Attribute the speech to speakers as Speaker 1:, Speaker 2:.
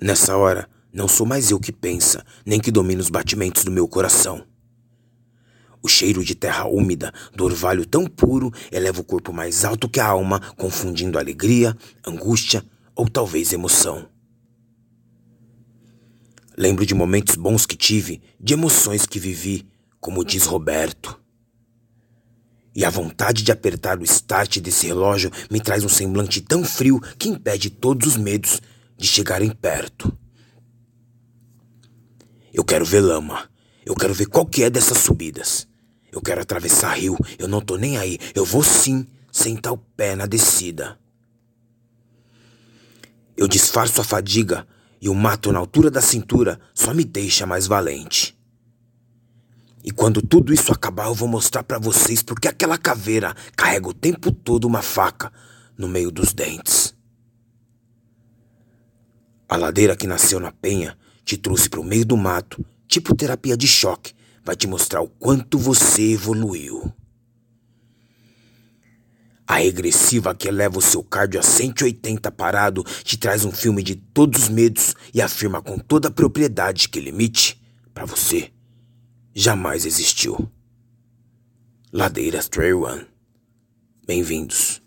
Speaker 1: Nessa hora, não sou mais eu que pensa, nem que domina os batimentos do meu coração. O cheiro de terra úmida, do orvalho tão puro, eleva o corpo mais alto que a alma, confundindo alegria, angústia ou talvez emoção. Lembro de momentos bons que tive, de emoções que vivi, como diz Roberto. E a vontade de apertar o start desse relógio me traz um semblante tão frio que impede todos os medos de chegarem perto. Eu quero ver lama. Eu quero ver qual que é dessas subidas. Eu quero atravessar rio. Eu não tô nem aí. Eu vou sim sentar o pé na descida. Eu disfarço a fadiga e o mato na altura da cintura só me deixa mais valente. E quando tudo isso acabar, eu vou mostrar para vocês porque aquela caveira carrega o tempo todo uma faca no meio dos dentes. A ladeira que nasceu na penha te trouxe para o meio do mato, tipo terapia de choque, vai te mostrar o quanto você evoluiu. A regressiva que eleva o seu cardio a 180 parado te traz um filme de todos os medos e afirma com toda a propriedade que limite, para você, jamais existiu. Ladeiras Trail One. Bem-vindos.